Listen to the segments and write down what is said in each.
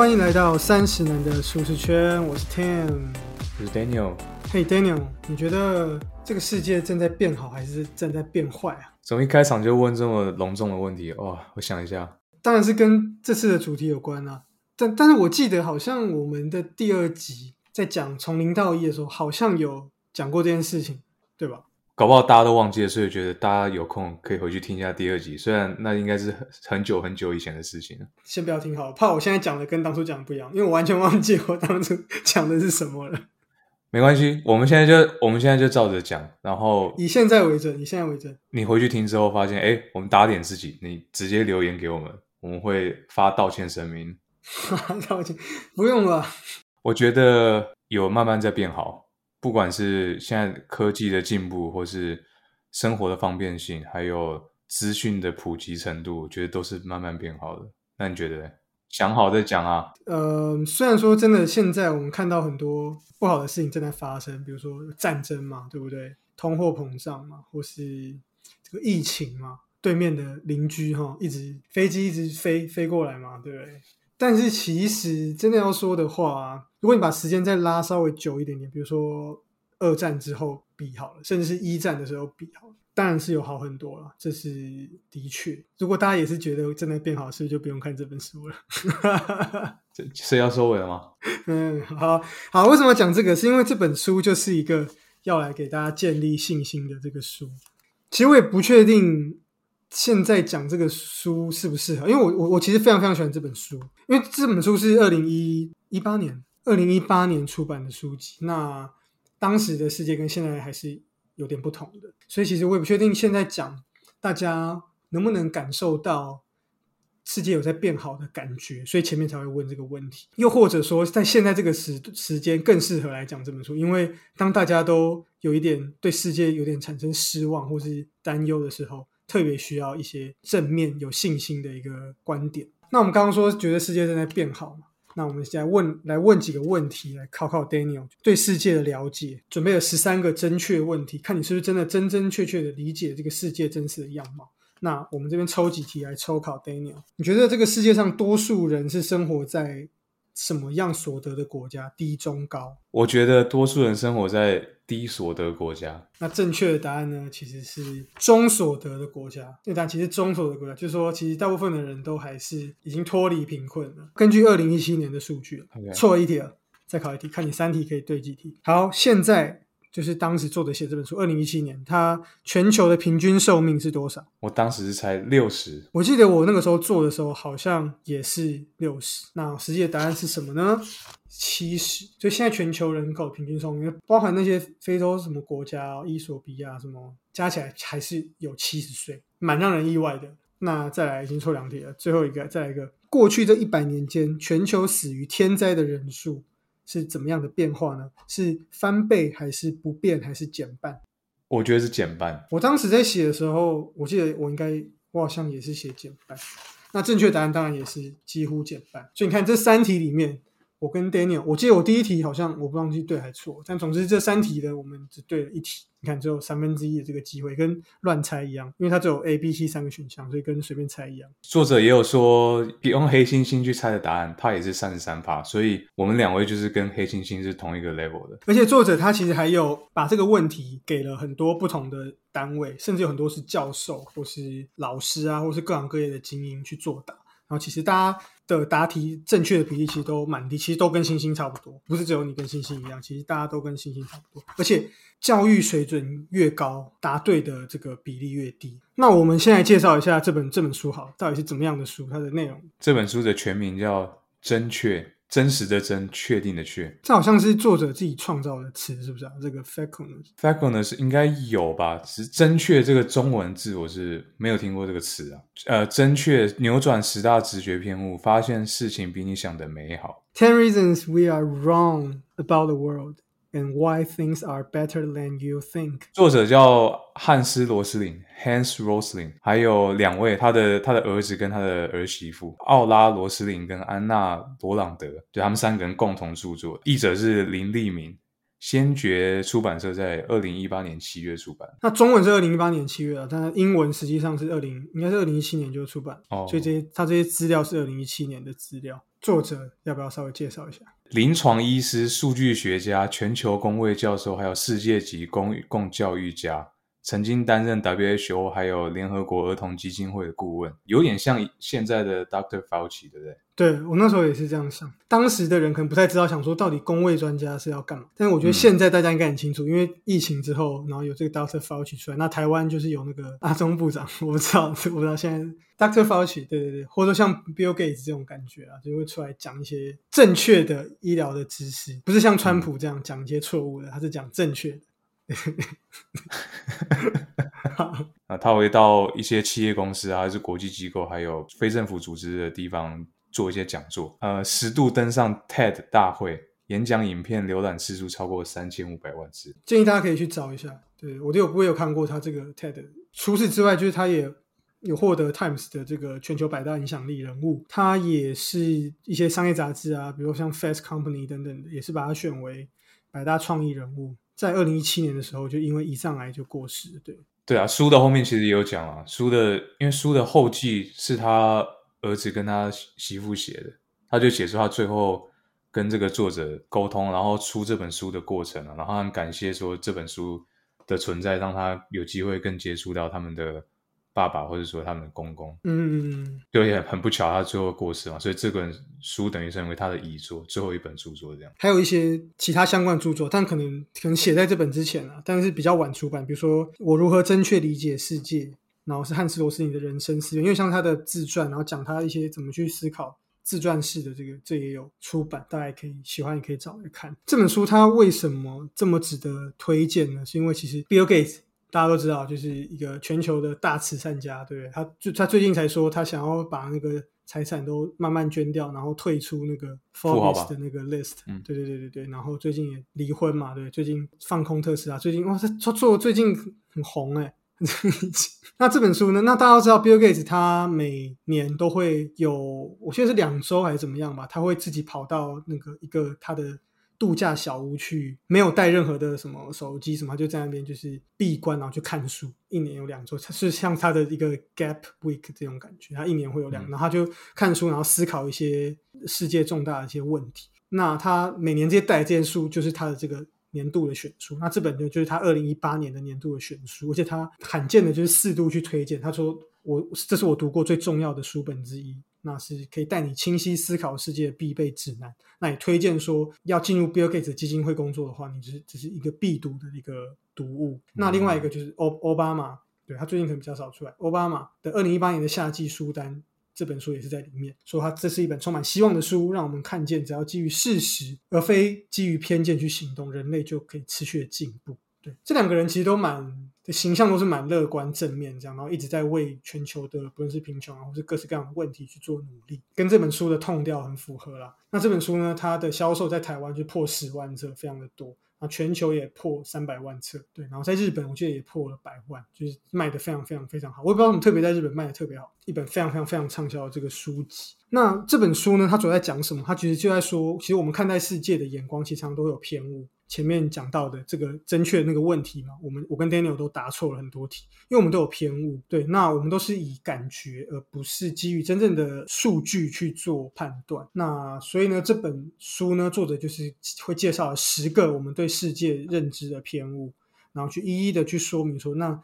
欢迎来到三十年的舒适圈，我是 Tim。我是 Daniel。嘿、Daniel，你觉得这个世界正在变好还是正在变坏啊？怎么一开场就问这么隆重的问题？哇、我想一下，当然是跟这次的主题有关啊。但但是我记得好像我们的第二集在讲从零到一的时候，好像有讲过这件事情，对吧？搞不好大家都忘记了，所以觉得大家有空可以回去听一下第二集。虽然那应该是很很久很久以前的事情了。先不要听好了，怕我现在讲的跟当初讲的不一样，因为我完全忘记我当初讲的是什么了。没关系，我们现在就我们现在就照着讲，然后以现在为准，以现在为准。你回去听之后发现，哎，我们打点自己，你直接留言给我们，我们会发道歉声明。道歉，不用了。我觉得有慢慢在变好，不管是现在科技的进步，或是生活的方便性，还有资讯的普及程度，我觉得都是慢慢变好的。那你觉得呢？想好再讲啊。呃，虽然说真的，现在我们看到很多不好的事情正在发生，比如说战争嘛，对不对？通货膨胀嘛，或是这个疫情嘛，对面的邻居哈，一直飞机一直飞飞过来嘛，对不对？但是其实真的要说的话，如果你把时间再拉稍微久一点点，比如说二战之后比好了，甚至是一战的时候比好了，当然是有好很多了，这是的确。如果大家也是觉得真的变好，是不是就不用看这本书了？这是要收尾了吗？嗯，好好，为什么讲这个？是因为这本书就是一个要来给大家建立信心的这个书。其实我也不确定现在讲这个书适不适合，因为我我我其实非常非常喜欢这本书，因为这本书是二零一一八年二零一八年出版的书籍。那当时的世界跟现在还是有点不同的，所以其实我也不确定现在讲大家能不能感受到。世界有在变好的感觉，所以前面才会问这个问题。又或者说，在现在这个时时间更适合来讲这本书，因为当大家都有一点对世界有点产生失望或是担忧的时候，特别需要一些正面、有信心的一个观点。那我们刚刚说觉得世界正在变好嘛？那我们现在问来问几个问题来考考 Daniel 对世界的了解，准备了十三个正确问题，看你是不是真的真真确确的理解这个世界真实的样貌。那我们这边抽几题来抽考 Daniel，你觉得这个世界上多数人是生活在什么样所得的国家？低、中、高？我觉得多数人生活在低所得国家。那正确的答案呢？其实是中所得的国家。对，但其实中所得国家，就是说，其实大部分的人都还是已经脱离贫困了。根据二零一七年的数据 OK 错了一题了，再考一题，看你三题可以对几题。好，现在就是当时作者写这本书，二零一七年，它全球的平均寿命是多少？我当时是才六十，我记得我那个时候做的时候好像也是六十，那实际的答案是什么呢？七十。所以现在全球人口平均寿命，包含那些非洲什么国家，伊索比亚什么，加起来还是有七十岁，蛮让人意外的。那再来，已经错两题了，最后一个，再来一个，过去这一百年间，全球死于天灾的人数是怎么样的变化呢？是翻倍还是不变还是减半？我觉得是减半。我当时在写的时候，我记得我应该我好像也是写减半，那正确答案当然也是几乎减半。所以你看这三题里面，我跟 Daniel，我记得我第一题好像我不忘记对还错，但总之这三题的我们只对了一题。你看只有三分之一的这个机会，跟乱猜一样，因为它只有 A、B、C 三个选项，所以跟随便猜一样。作者也有说，用黑猩猩去猜的答案，它也是三十三趴，所以我们两位就是跟黑猩猩是同一个 level 的。而且作者他其实还有把这个问题给了很多不同的单位，甚至有很多是教授或是老师啊，或是各行各业的精英去作答。然后其实大家的答题正确的比例其实都蛮低，其实都跟星星差不多，不是只有你跟星星一样，其实大家都跟星星差不多。而且教育水准越高，答对的这个比例越低。那我们先来介绍一下这本这本书好，到底是怎么样的书？它的内容，这本书的全名叫《真确》，真实的真，确定的确。这好像是作者自己创造的词，是不是啊？这个 factfulness。Factfulness 应该有吧？只是“真确”这个中文字我是没有听过这个词啊。呃，真确扭转十大直觉偏误，发现事情比你想的美好。Ten reasons we are wrong about the world and why things are better than you think。作者叫汉斯·罗斯林 （Hans Rosling），还有两位他的他的儿子跟他的儿媳妇奥拉·罗斯林跟安娜·罗朗德，就他们三个人共同著作。译者是林立明，先觉出版社在二零一八年七月出版。那中文是二零一八年七月啊，但是英文实际上是二零，应该是二零一七年就出版，哦所以这些他这些资料是二零一七年的资料。作者要不要稍微介绍一下？临床医师、数据学家、全球公卫教授，还有世界级公共教育家。曾经担任 WHO 还有联合国儿童基金会的顾问，有点像现在的 Dr. Fauci，对不对？对我那时候也是这样想。当时的人可能不太知道，想说到底工位专家是要干嘛。但是我觉得现在大家应该很清楚，因为疫情之后，然后有这个 Dr. Fauci 出来，那台湾就是有那个阿中部长，我不知道，我不知道现在 Dr. Fauci，对对对，或者说像 Bill Gates 这种感觉啊，就会出来讲一些正确的医疗的知识，不是像川普这样讲一些错误的，他是讲正确的。啊，他会到一些企业公司啊，还是国际机构，还有非政府组织的地方做一些讲座。呃，十度登上 TED 大会，演讲影片浏览次数超过三千五百万次。建议大家可以去找一下。对我就有我有看过他这个 TED。除此之外，就是他也有获得 Times 的这个全球百大影响力人物。他也是一些商业杂志啊，比如像 Fast Company 等等的，也是把他选为百大创意人物。在二零一七年的时候，就因为一上来就过世。对对啊，书的后面其实也有讲啊，书的因为书的后记是他儿子跟他媳妇写的，他就写出他最后跟这个作者沟通，然后出这本书的过程啊，然后很感谢说这本书的存在，让他有机会更接触到他们的。爸爸或者说他们的公公，嗯，就也很不巧，他最后过世嘛，所以这本书等于成为他的遗作，最后一本著作这样。还有一些其他相关著作，但可能可能写在这本之前啊，但是比较晚出版。比如说《我如何正确理解世界》，然后是汉斯罗斯尼的人生思源，因为像他的自传，然后讲他一些怎么去思考自传式的这个，这也有出版，大家可以喜欢也可以找来看。这本书它为什么这么值得推荐呢？是因为其实 Bill Gates。大家都知道，就是一个全球的大慈善家，对不对？他就他最近才说，他想要把那个财产都慢慢捐掉，然后退出那个 Forbes 的那个 list。嗯，对对对对对。然后最近也离婚嘛，对，最近放空特斯拉，最近哇，他他做最近很红哎。那这本书呢？那大家都知道，Bill Gates 他每年都会有，我现在是两周还是怎么样吧？他会自己跑到那个一个他的。度假小屋去，没有带任何的什么手机什么，就在那边就是闭关，然后去看书。一年有两周，是像他的一个 gap week 这种感觉。他一年会有两，然后他就看书，然后思考一些世界重大的一些问题。那他每年这些带这件书，就是他的这个年度的选书。那这本就，就是他二零一八年的年度的选书，而且他罕见的就是四度去推荐。他说：“我这是我读过最重要的书本之一。”那是可以带你清晰思考世界必备指南。那也推荐说，要进入 Bill Gates 基金会工作的话，你是只是一个必读的一个读物。那另外一个就是奥奥巴马，对他最近可能比较少出来。奥巴马的二零一八年的夏季书单这本书也是在里面，说他这是一本充满希望的书，让我们看见只要基于事实而非基于偏见去行动，人类就可以持续的进步。对，这两个人其实都蛮的。形象都是蛮乐观正面这样，然后一直在为全球的不论是贫穷啊，或是各式各样的问题去做努力，跟这本书的痛调很符合啦。那这本书呢，它的销售在台湾就破十万册，非常的多啊，全球也破三百万册，对，然后在日本我记得也破了百万，就是卖的非常非常非常好。我也不知道怎么特别在日本卖的特别好，一本非常非常非常畅销的这个书籍。那这本书呢，它主要在讲什么？它其实就在说，其实我们看待世界的眼光，其实常常都会有偏误。前面讲到的这个正确的那个问题嘛，我们我跟 Daniel 都答错了很多题，因为我们都有偏误。对，那我们都是以感觉，而不是基于真正的数据去做判断。那所以呢，这本书呢，作者就是会介绍十个我们对世界认知的偏误，然后去一一的去说明说，那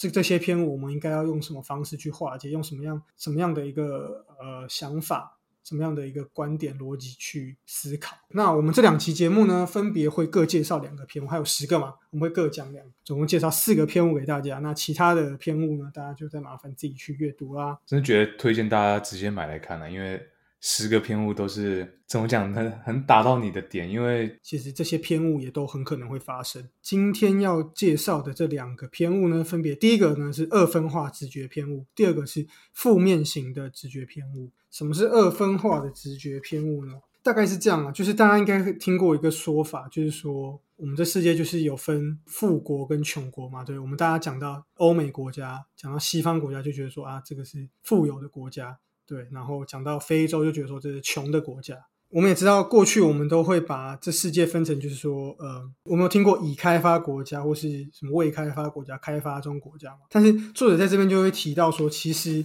这这些篇我们应该要用什么方式去化解，用什么样什么样的一个呃想法。什么样的一个观点逻辑去思考？那我们这两期节目呢，分别会各介绍两个篇，还有十个嘛，我们会各讲两，总共介绍四个篇目给大家。那其他的篇目呢，大家就再麻烦自己去阅读啦。真的觉得推荐大家直接买来看了，因为。十个偏误都是怎么讲？很很打到你的点，因为其实这些偏误也都很可能会发生。今天要介绍的这两个偏误呢，分别第一个呢是二分化直觉偏误，第二个是负面型的直觉偏误。什么是二分化的直觉偏误呢？大概是这样啊，就是大家应该听过一个说法，就是说我们这世界就是有分富国跟穷国嘛。对我们大家讲到欧美国家，讲到西方国家，就觉得说啊，这个是富有的国家。对，然后讲到非洲，就觉得说这是穷的国家。我们也知道，过去我们都会把这世界分成，就是说，呃，我们有听过已开发国家或是什么未开发国家、开发中国家嘛？但是作者在这边就会提到说，其实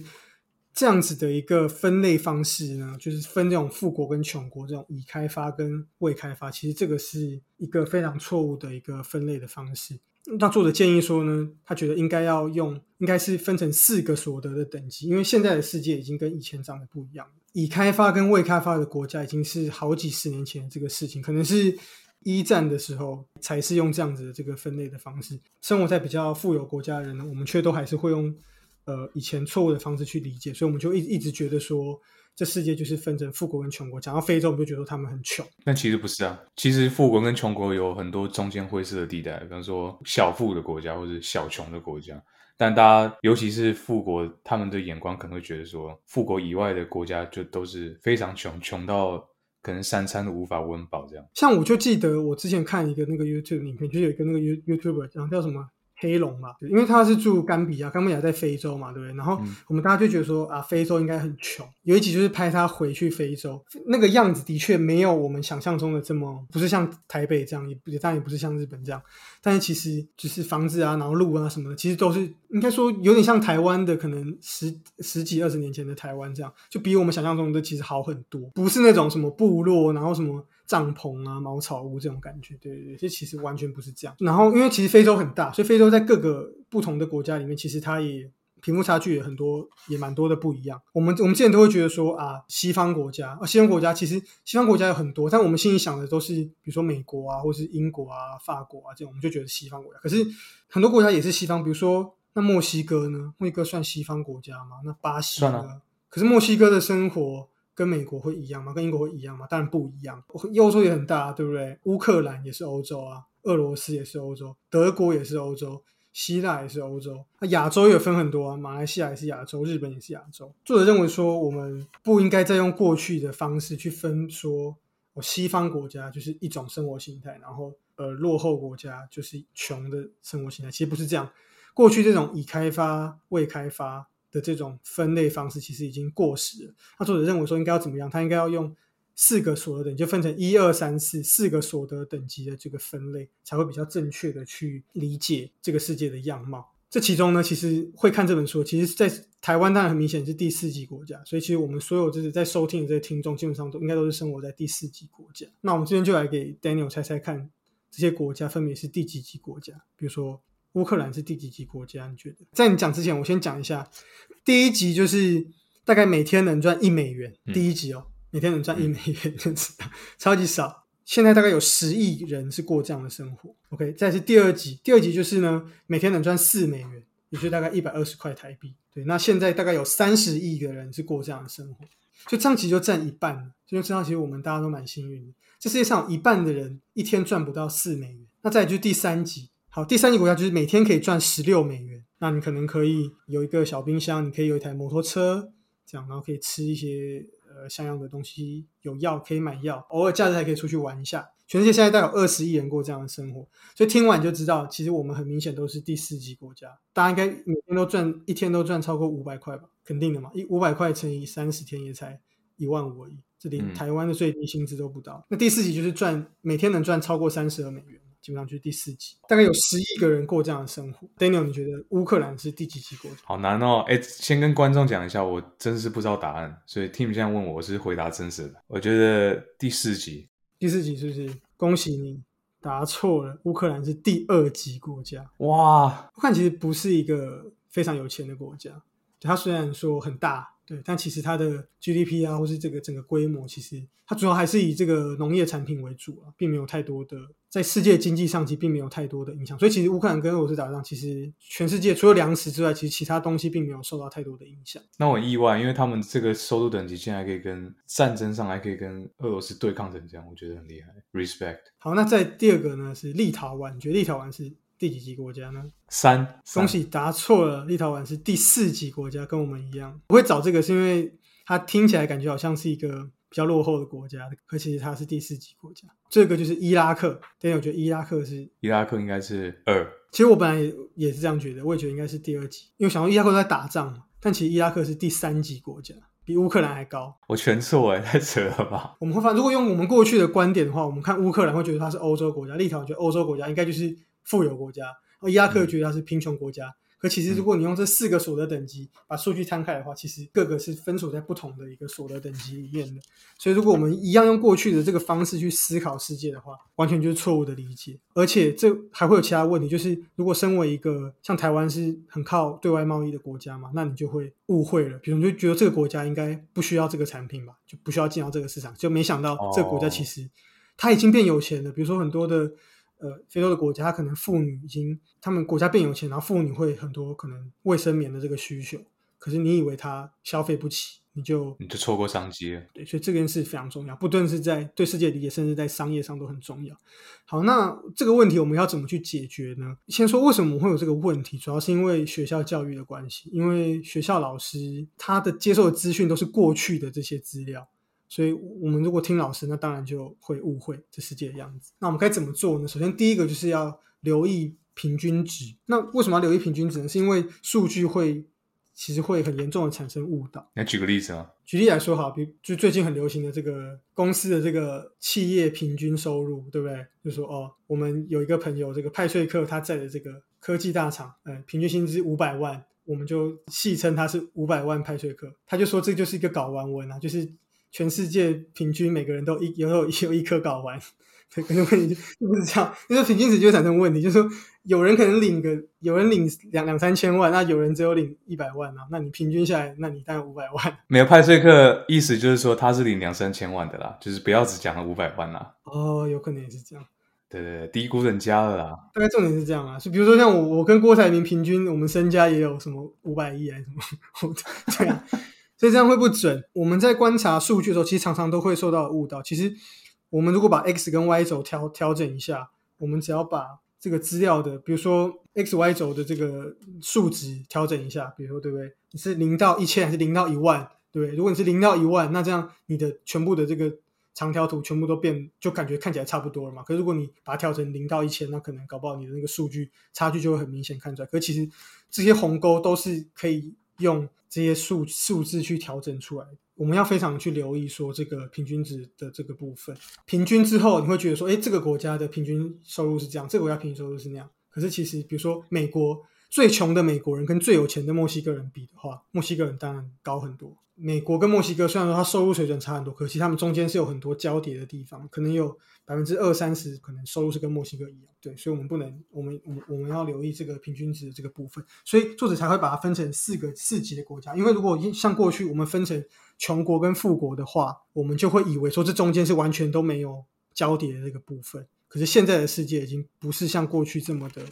这样子的一个分类方式呢，就是分这种富国跟穷国，这种已开发跟未开发，其实这个是一个非常错误的一个分类的方式。那作者建议说呢，他觉得应该要用，应该是分成四个所得的等级，因为现在的世界已经跟以前长得不一样了。已开发跟未开发的国家已经是好几十年前的这个事情，可能是一战的时候才是用这样子的这个分类的方式。生活在比较富有国家的人呢，我们却都还是会用呃以前错误的方式去理解，所以我们就一一直觉得说。这世界就是分成富国跟穷国。讲到非洲，我们就觉得他们很穷。但其实不是啊，其实富国跟穷国有很多中间灰色的地带，比方说小富的国家或者小穷的国家。但大家尤其是富国，他们的眼光可能会觉得说，富国以外的国家就都是非常穷，穷到可能三餐都无法温饱这样。像我就记得我之前看一个那个 YouTube 影片，就有一个那个 You YouTuber 讲叫什么？黑龙嘛，因为他是住甘比亚，甘比亚在非洲嘛，对不对？然后我们大家就觉得说啊，非洲应该很穷。有一集就是拍他回去非洲，那个样子的确没有我们想象中的这么，不是像台北这样，也当然也不是像日本这样。但是其实就是房子啊，然后路啊什么的，其实都是应该说有点像台湾的，可能十十几二十年前的台湾这样，就比我们想象中的其实好很多，不是那种什么部落，然后什么。帐篷啊，茅草屋这种感觉，对对对，这其实完全不是这样。然后，因为其实非洲很大，所以非洲在各个不同的国家里面，其实它也贫富差距也很多，也蛮多的不一样。我们我们之前都会觉得说啊，西方国家啊，西方国家其实西方国家有很多，但我们心里想的都是比如说美国啊，或是英国啊、法国啊这种，我们就觉得西方国家。可是很多国家也是西方，比如说那墨西哥呢？墨西哥算西方国家吗？那巴西呢？可是墨西哥的生活。跟美国会一样吗？跟英国会一样吗？当然不一样。欧洲也很大，对不对？乌克兰也是欧洲啊，俄罗斯也是欧洲，德国也是欧洲，希腊也是欧洲。那亚洲也分很多啊，马来西亚也是亚洲，日本也是亚洲。作者认为说，我们不应该再用过去的方式去分，说我西方国家就是一种生活形态，然后呃落后国家就是穷的生活形态。其实不是这样，过去这种已开发、未开发。的这种分类方式其实已经过时了。那作者认为说应该要怎么样？他应该要用四个所得等，就分成一二三四四个所得等级的这个分类，才会比较正确的去理解这个世界的样貌。这其中呢，其实会看这本书，其实在台湾当然很明显是第四级国家，所以其实我们所有就是在收听的这些听众，基本上都应该都是生活在第四级国家。那我们今天就来给 Daniel 猜猜看，这些国家分别是第几级国家？比如说。乌克兰是第几级国家？你觉得？在你讲之前，我先讲一下，第一级就是大概每天能赚一美元。第一级哦，每天能赚一美元，超级少。现在大概有十亿人是过这样的生活。OK，再是第二级，第二级就是呢，每天能赚四美元，也就大概一百二十块台币。对，那现在大概有三十亿个人是过这样的生活，就这样其实就占一半，就知道其实我们大家都蛮幸运的。这世界上有一半的人一天赚不到四美元。那再就是第三级。好，第三级国家就是每天可以赚十六美元，那你可能可以有一个小冰箱，你可以有一台摩托车，这样，然后可以吃一些呃像样的东西，有药可以买药，偶尔假日还可以出去玩一下。全世界现在大概有二十亿人过这样的生活，所以听完就知道，其实我们很明显都是第四级国家。大家应该每天都赚，一天都赚超过五百块吧？肯定的嘛，一五百块乘以三十天也才一万五而已，这连台湾的最低薪资都不到。那第四级就是赚每天能赚超过三十二美元。基本上就是第四级，大概有十亿个人过这样的生活。Daniel，你觉得乌克兰是第几级国家？好难哦！哎，先跟观众讲一下，我真是不知道答案，所以 Tim 现在问我，我是回答真实的。我觉得第四级，第四级是不是？恭喜你答错了，乌克兰是第二级国家。哇，乌克兰其实不是一个非常有钱的国家，它虽然说很大。对，但其实它的 GDP 啊，或是这个整个规模，其实它主要还是以这个农业产品为主啊，并没有太多的在世界经济上其实并没有太多的影响。所以其实乌克兰跟俄罗斯打仗，其实全世界除了粮食之外，其实其他东西并没有受到太多的影响。那我很意外，因为他们这个收入等级现在可以跟战争上还可以跟俄罗斯对抗成这样，我觉得很厉害，respect。好，那在第二个呢是立陶宛，你觉得立陶宛是？第几级国家呢？三，恭喜答错了。立陶宛是第四级国家，跟我们一样。我会找这个是因为它听起来感觉好像是一个比较落后的国家，可其实它是第四级国家。这个就是伊拉克，但我觉得伊拉克是伊拉克应该是二。其实我本来也也是这样觉得，我也觉得应该是第二级，因为想到伊拉克在打仗嘛。但其实伊拉克是第三级国家，比乌克兰还高。我全错哎，太扯了吧？我们会发，如果用我们过去的观点的话，我们看乌克兰会觉得它是欧洲国家，立陶宛觉得欧洲国家应该就是。富有国家，而伊拉克觉得它是贫穷国家。可可其实如果你用这四个所得等级把数据摊开的话，其实各个是分属在不同的一个所得等级里面的。所以如果我们一样用过去的这个方式去思考世界的话，完全就是错误的理解。而且这还会有其他问题，就是如果身为一个像台湾是很靠对外贸易的国家嘛，那你就会误会了，比如你就觉得这个国家应该不需要这个产品吧，就不需要进到这个市场，就没想到这个国家其实它已经变有钱了。比如说很多的。呃，非洲的国家，他可能妇女已经，他们国家变有钱，然后妇女会很多可能卫生棉的这个需求，可是你以为他消费不起，你就你就错过商机了。对，所以这件事非常重要，不论是在对世界理解，甚至在商业上都很重要。好，那这个问题我们要怎么去解决呢？先说为什么会有这个问题，主要是因为学校教育的关系，因为学校老师他的接受的资讯都是过去的这些资料。所以，我们如果听老师，那当然就会误会这世界的样子。那我们该怎么做呢？首先，第一个就是要留意平均值。那为什么要留意平均值呢？是因为数据会其实会很严重的产生误导。来举个例子啊？举例来说，好，比就最近很流行的这个公司的这个企业平均收入，对不对？就说哦，我们有一个朋友，这个派瑞克他在的这个科技大厂，呃，平均薪资五百万，我们就戏称他是五百万派瑞克。他就说这就是一个搞完文啊，就是。全世界平均每个人都一有有有一颗睾丸，可能问题就不是这样，因为平均值就会产生问题，就是说有人可能领个有人领两两三千万，那有人只有领一百万啊，那你平均下来，那你当然五百万。没有派税克意思就是说他是领两三千万的啦，就是不要只讲了五百万啦。哦，有可能也是这样。对对对，低估人家了啦。大概重点是这样啊，就比如说像我我跟郭台铭平均，我们身家也有什么五百亿还是什么，对啊。所以这样会不准。我们在观察数据的时候，其实常常都会受到误导。其实，我们如果把 x 跟 y 轴调调整一下，我们只要把这个资料的，比如说 x、y 轴的这个数值调整一下，比如说对不对？你是零到一千还是零到一万？对？如果你是零到一万，那这样你的全部的这个长条图全部都变，就感觉看起来差不多了嘛。可是如果你把它调成零到一千，那可能搞不好你的那个数据差距就会很明显看出来。可其实这些鸿沟都是可以用。这些数数字去调整出来，我们要非常去留意说这个平均值的这个部分。平均之后，你会觉得说，哎，这个国家的平均收入是这样，这个国家平均收入是那样。可是其实，比如说美国最穷的美国人跟最有钱的墨西哥人比的话，墨西哥人当然高很多。美国跟墨西哥虽然说它收入水准差很多，可惜他们中间是有很多交叠的地方，可能有百分之二三十可能收入是跟墨西哥一样。对，所以我们不能，我们我我们要留意这个平均值的这个部分。所以作者才会把它分成四个四级的国家，因为如果像过去我们分成穷国跟富国的话，我们就会以为说这中间是完全都没有交叠的这个部分。可是现在的世界已经不是像过去这么的。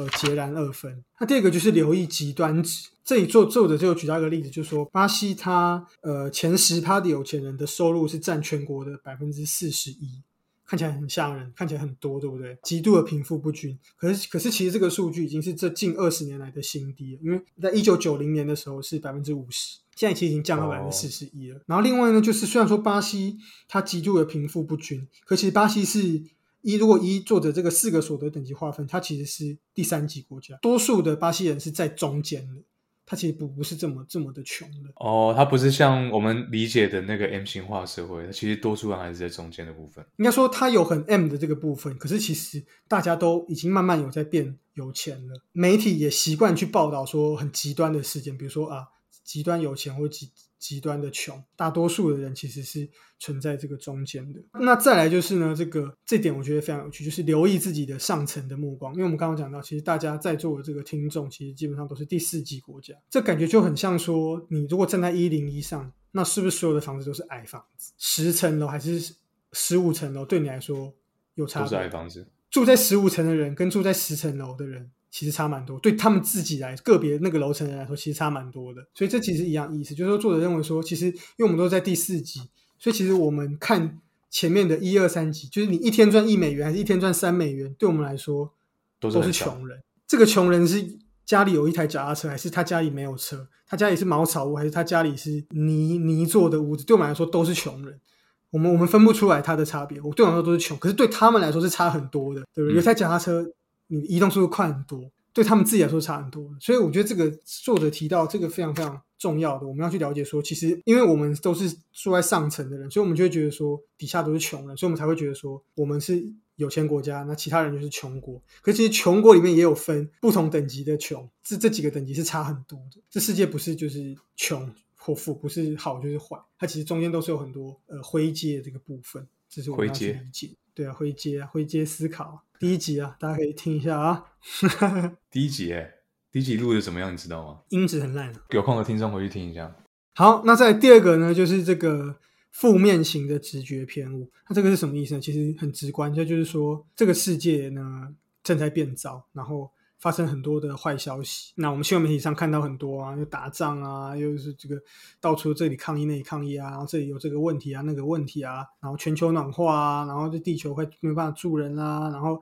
呃，截然二分。那第二个就是留意极端值。这里作作者就举到一个例子，就是说巴西它呃前十趴的有钱人的收入是占全国的百分之四十一，看起来很吓人，看起来很多，对不对？极度的贫富不均。可是可是其实这个数据已经是这近二十年来的新低了，因为在一九九零年的时候是百分之五十，现在其实已经降到百分之四十一了。然后另外呢，就是虽然说巴西它极度的贫富不均，可其实巴西是。一如果一作者这个四个所得等级划分，它其实是第三级国家，多数的巴西人是在中间的，它其实不不是这么这么的穷的。哦，它不是像我们理解的那个 M 型化社会，它其实多数人还是在中间的部分。应该说它有很 M 的这个部分，可是其实大家都已经慢慢有在变有钱了，媒体也习惯去报道说很极端的事件，比如说啊。极端有钱或极极端的穷，大多数的人其实是存在这个中间的。那再来就是呢，这个这点我觉得非常有趣，就是留意自己的上层的目光。因为我们刚刚讲到，其实大家在座的这个听众，其实基本上都是第四级国家，这感觉就很像说，你如果站在一零一上，那是不是所有的房子都是矮房子？十层楼还是十五层楼？对你来说有差？都是矮房子。住在十五层的人跟住在十层楼的人。其实差蛮多，对他们自己来个别那个楼层人来说，其实差蛮多的。所以这其实一样意思，就是说作者认为说，其实因为我们都在第四集，所以其实我们看前面的一二三集，就是你一天赚一美元还是一天赚三美元，对我们来说都是穷人。这个穷人是家里有一台脚踏车，还是他家里没有车？他家里是茅草屋，还是他家里是泥泥做的屋子？对我们来说都是穷人。我们我们分不出来他的差别。我对我来说都是穷，可是对他们来说是差很多的，对不对？有台脚踏车。你移动速度快很多，对他们自己来说差很多，所以我觉得这个作者提到这个非常非常重要的，我们要去了解说，其实因为我们都是住在上层的人，所以我们就会觉得说底下都是穷人，所以我们才会觉得说我们是有钱国家，那其他人就是穷国。可其实穷国里面也有分不同等级的穷，这这几个等级是差很多的。这世界不是就是穷或富，不是好就是坏，它其实中间都是有很多呃灰阶这个部分，这是我们要去理解。对啊，回接啊，灰阶思考。第一集啊，大家可以听一下啊。第一集哎，第一集录的怎么样？你知道吗？音质很烂。有空的听众回去听一下。好，那在第二个呢，就是这个。负面型的直觉偏误，那这个是什么意思呢？其实很直观，这就是说这个世界呢正在变糟，然后发生很多的坏消息。那我们新闻媒体上看到很多啊，又打仗啊，又是这个到处这里抗议那里抗议啊，然后这里有这个问题啊那个问题啊，然后全球暖化啊，然后这地球会没办法住人啊，然后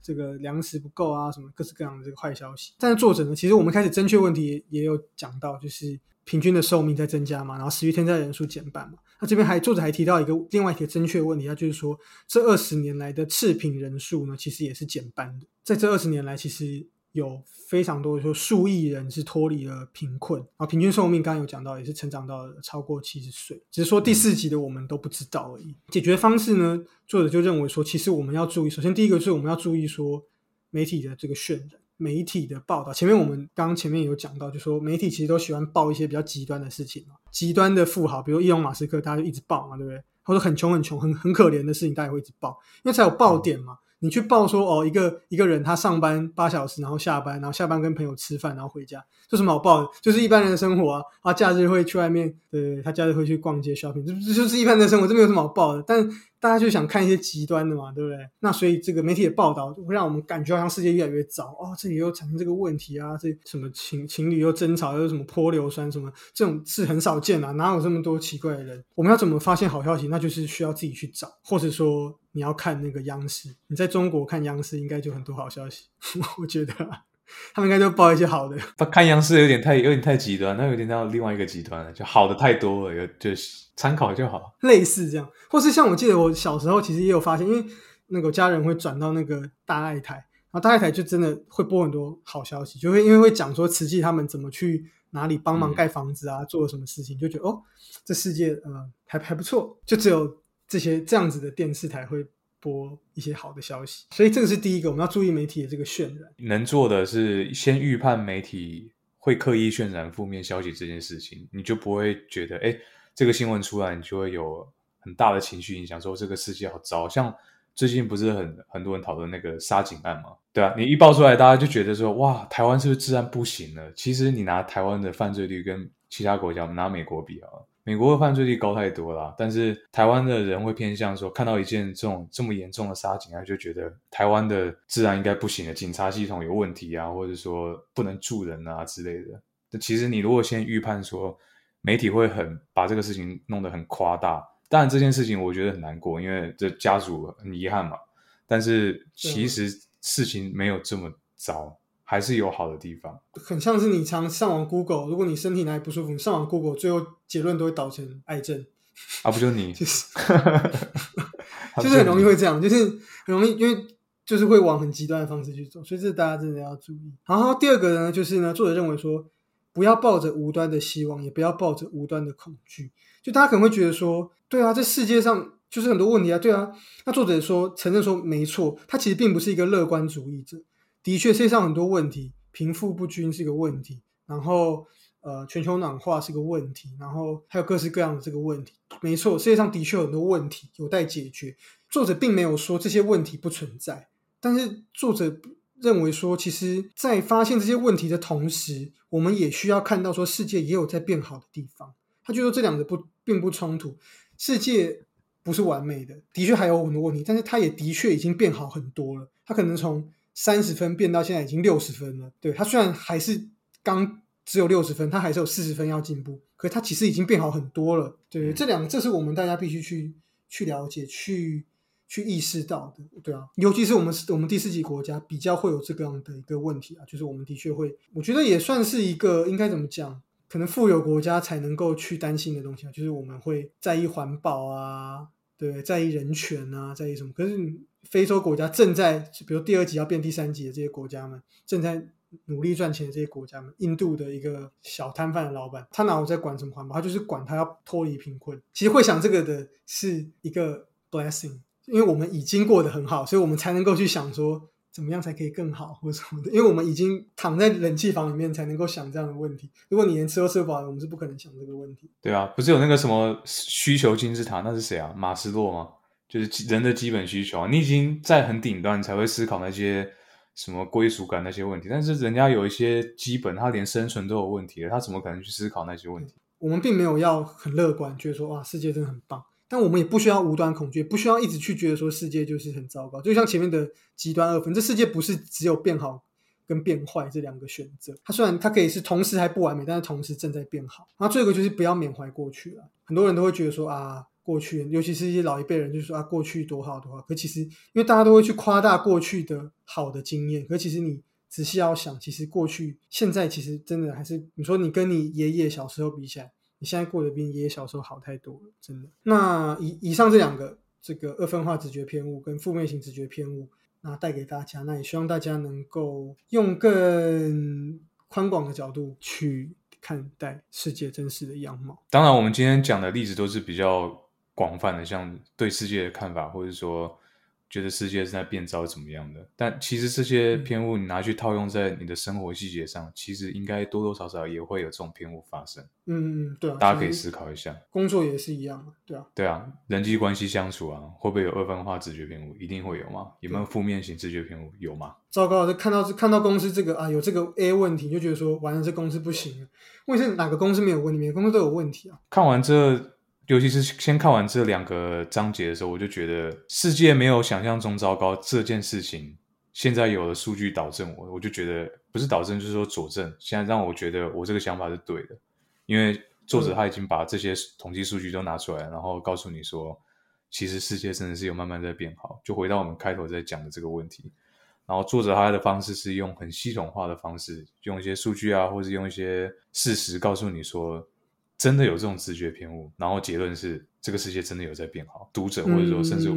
这个粮食不够啊，什么各式各样的这个坏消息。但是作者呢，其实我们开始正确问题也有讲到，就是平均的寿命在增加嘛，然后死于天灾人数减半嘛。那这边还作者还提到一个另外一个正确问题，他就是说，这二十年来的赤贫人数呢，其实也是减半的。在这二十年来，其实有非常多说数亿人是脱离了贫困，然后平均寿命刚刚有讲到，也是成长到超过七十岁。只是说第四集的我们都不知道而已。解决方式呢，作者就认为说，其实我们要注意，首先第一个是我们要注意说媒体的这个渲染。媒体的报道，前面我们刚刚前面有讲到，就说媒体其实都喜欢报一些比较极端的事情嘛，极端的富豪，比如伊隆马斯克，大家就一直报嘛，对不对？或者很穷很穷很很可怜的事情，大家会一直报，因为才有爆点嘛。你去报说哦，一个一个人他上班八小时，然后下班，然后下班跟朋友吃饭，然后回家，这什么好报的？就是一般人的生活啊。啊，假日会去外面，对，他假日会去逛街 shopping，这这就是一般的生活，这没有什么好报的。但大家就想看一些极端的嘛，对不对？那所以这个媒体的报道会让我们感觉好像世界越来越糟哦，这里又产生这个问题啊，这什么情情侣又争吵，又什么泼硫酸什么，这种是很少见啊，哪有这么多奇怪的人？我们要怎么发现好消息？那就是需要自己去找，或者说你要看那个央视。你在中国看央视，应该就很多好消息。我觉得他们应该都报一些好的。他看央视有点太有点太极端，那有点到另外一个极端了，就好的太多了，有就是。参考就好，类似这样，或是像我记得我小时候其实也有发现，因为那个家人会转到那个大爱台，然后大爱台就真的会播很多好消息，就会因为会讲说慈济他们怎么去哪里帮忙盖房子啊，做了什么事情，就觉得哦，这世界嗯还还不错，就只有这些这样子的电视台会播一些好的消息，所以这个是第一个我们要注意媒体的这个渲染，能做的是先预判媒体会刻意渲染负面消息这件事情，你就不会觉得哎。这个新闻出来，你就会有很大的情绪影响，说这个世界好糟。像最近不是很很多人讨论那个杀警案嘛？对啊，你一爆出来，大家就觉得说，哇，台湾是不是治安不行了？其实你拿台湾的犯罪率跟其他国家，拿美国比啊，美国的犯罪率高太多了。但是台湾的人会偏向说，看到一件这种这么严重的杀警案，就觉得台湾的治安应该不行了，警察系统有问题啊，或者说不能住人啊之类的。那其实你如果先预判说，媒体会很把这个事情弄得很夸大，当然这件事情我觉得很难过，因为这家属很遗憾嘛。但是其实事情没有这么糟，还是有好的地方。很像是你常上网 Google，如果你身体哪里不舒服，你上网 Google，最后结论都会导成癌症啊？不就你？就是，就是很容易会这样，就是很容易，因为就是会往很极端的方式去走，所以这大家真的要注意。然后第二个呢，就是呢，作者认为说。不要抱着无端的希望，也不要抱着无端的恐惧。就大家可能会觉得说，对啊，这世界上就是很多问题啊，对啊。那作者说，承认说没错，他其实并不是一个乐观主义者。的确，世界上很多问题，贫富不均是个问题，然后呃，全球暖化是个问题，然后还有各式各样的这个问题。没错，世界上的确有很多问题有待解决。作者并没有说这些问题不存在，但是作者。认为说，其实，在发现这些问题的同时，我们也需要看到说，世界也有在变好的地方。他就说，这两个不并不冲突。世界不是完美的，的确还有很多问题，但是它也的确已经变好很多了。它可能从三十分变到现在已经六十分了。对它虽然还是刚只有六十分，它还是有四十分要进步，可它其实已经变好很多了。对，这两个，这是我们大家必须去去了解去。去意识到的，对啊，尤其是我们我们第四级国家比较会有这个样的一个问题啊，就是我们的确会，我觉得也算是一个应该怎么讲，可能富有国家才能够去担心的东西啊，就是我们会在意环保啊，对，在意人权啊，在意什么？可是非洲国家正在，比如第二级要变第三级的这些国家们，正在努力赚钱的这些国家们，印度的一个小摊贩的老板，他哪有在管什么环保？他就是管他要脱离贫困。其实会想这个的是一个 blessing。因为我们已经过得很好，所以我们才能够去想说怎么样才可以更好或什么的。因为我们已经躺在冷气房里面，才能够想这样的问题。如果你连吃都吃不饱，我们是不可能想这个问题。对啊，不是有那个什么需求金字塔？那是谁啊？马斯洛吗？就是人的基本需求。你已经在很顶端，才会思考那些什么归属感那些问题。但是人家有一些基本，他连生存都有问题了，他怎么可能去思考那些问题？我们并没有要很乐观，觉得说哇，世界真的很棒。但我们也不需要无端恐惧，不需要一直去觉得说世界就是很糟糕。就像前面的极端二分，这世界不是只有变好跟变坏这两个选择。它虽然它可以是同时还不完美，但是同时正在变好。那最后一个就是不要缅怀过去了。很多人都会觉得说啊，过去，尤其是一些老一辈人，就说啊，过去多好多好。可其实因为大家都会去夸大过去的好的经验，可其实你仔细要想，其实过去现在其实真的还是你说你跟你爷爷小时候比起来。你现在过得比你爷爷小时候好太多了，真的。那以以上这两个，这个二分化直觉偏误跟负面型直觉偏误，那带给大家，那也希望大家能够用更宽广的角度去看待世界真实的样貌。当然，我们今天讲的例子都是比较广泛的，像对世界的看法，或者说。觉得世界是在变糟怎么样的？但其实这些偏误你拿去套用在你的生活细节上，其实应该多多少少也会有这种偏误发生。嗯嗯，对啊，大家可以思考一下。工作也是一样对啊。对啊，人际关系相处啊，会不会有二分化直觉偏误？一定会有吗？有没有负面型直觉偏误？有吗？糟糕，就看到看到公司这个啊，有这个 A 问题，就觉得说完了，这公司不行了。问题是哪个公司没有问题？每个公司都有问题啊。看完这。尤其是先看完这两个章节的时候，我就觉得世界没有想象中糟糕这件事情，现在有了数据导正我，我就觉得不是导正就是说佐证，现在让我觉得我这个想法是对的，因为作者他已经把这些统计数据都拿出来，然后告诉你说，其实世界真的是有慢慢在变好。就回到我们开头在讲的这个问题，然后作者他的方式是用很系统化的方式，用一些数据啊，或者用一些事实告诉你说。真的有这种直觉偏误，然后结论是这个世界真的有在变好。读者或者说甚至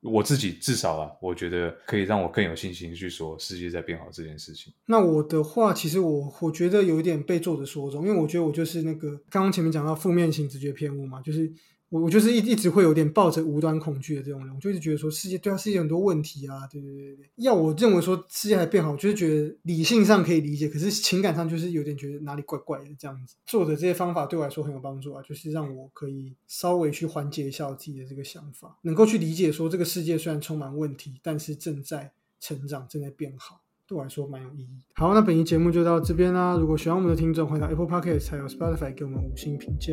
我自己，至少啊，我觉得可以让我更有信心去说世界在变好这件事情。那我的话，其实我我觉得有一点被作者说中，因为我觉得我就是那个刚刚前面讲到负面型直觉偏误嘛，就是。我我就是一一直会有点抱着无端恐惧的这种人，我就一直觉得说世界对啊，世界很多问题啊，对对对对。要我认为说世界还变好，就是觉得理性上可以理解，可是情感上就是有点觉得哪里怪怪的这样子。做的这些方法对我来说很有帮助啊，就是让我可以稍微去缓解一下我自己的这个想法，能够去理解说这个世界虽然充满问题，但是正在成长，正在变好。对我来说蛮有意义。好，那本期节目就到这边啦。如果喜欢我们的听众，欢迎到 Apple Podcast 还有 Spotify 给我们五星评价。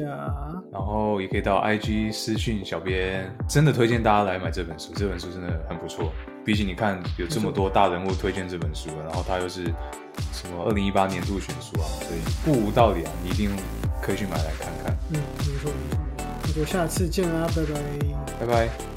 然后也可以到 IG 私讯小编，真的推荐大家来买这本书。这本书真的很不错。毕竟你看有这么多大人物推荐这本书，然后它又是什么二零一八年度选书啊，所以不无道理啊，你一定可以去买来看看。嗯，没错没错。那就下次见啦，拜拜。拜拜。